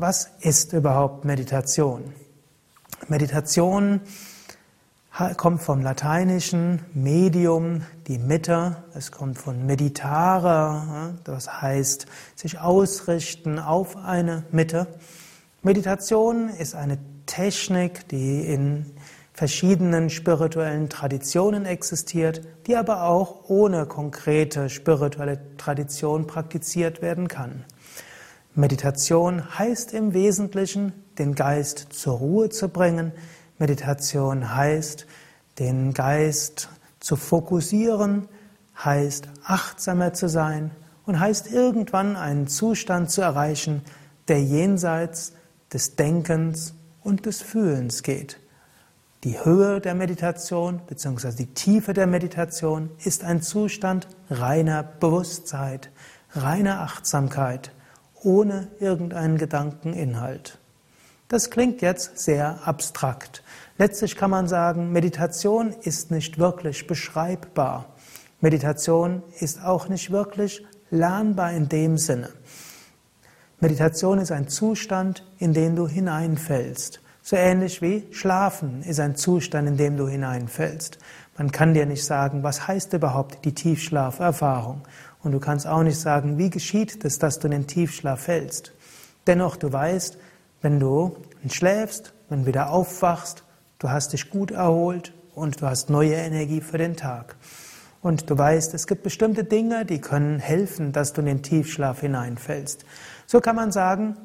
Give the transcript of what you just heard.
was ist überhaupt Meditation? Meditation kommt vom lateinischen Medium, die Mitte. Es kommt von meditare, das heißt sich ausrichten auf eine Mitte. Meditation ist eine Technik, die in verschiedenen spirituellen Traditionen existiert, die aber auch ohne konkrete spirituelle Tradition praktiziert werden kann. Meditation heißt im Wesentlichen, den Geist zur Ruhe zu bringen. Meditation heißt, den Geist zu fokussieren, heißt achtsamer zu sein und heißt irgendwann einen Zustand zu erreichen, der jenseits des Denkens und des Fühlens geht. Die Höhe der Meditation bzw. die Tiefe der Meditation ist ein Zustand reiner Bewusstsein, reiner Achtsamkeit, ohne irgendeinen Gedankeninhalt. Das klingt jetzt sehr abstrakt. Letztlich kann man sagen, Meditation ist nicht wirklich beschreibbar. Meditation ist auch nicht wirklich lernbar in dem Sinne. Meditation ist ein Zustand, in den du hineinfällst. So ähnlich wie Schlafen ist ein Zustand, in dem du hineinfällst. Man kann dir nicht sagen, was heißt überhaupt die Tiefschlaferfahrung. Und du kannst auch nicht sagen, wie geschieht es, dass du in den Tiefschlaf fällst. Dennoch, du weißt, wenn du schläfst, wenn du wieder aufwachst, du hast dich gut erholt und du hast neue Energie für den Tag. Und du weißt, es gibt bestimmte Dinge, die können helfen, dass du in den Tiefschlaf hineinfällst. So kann man sagen,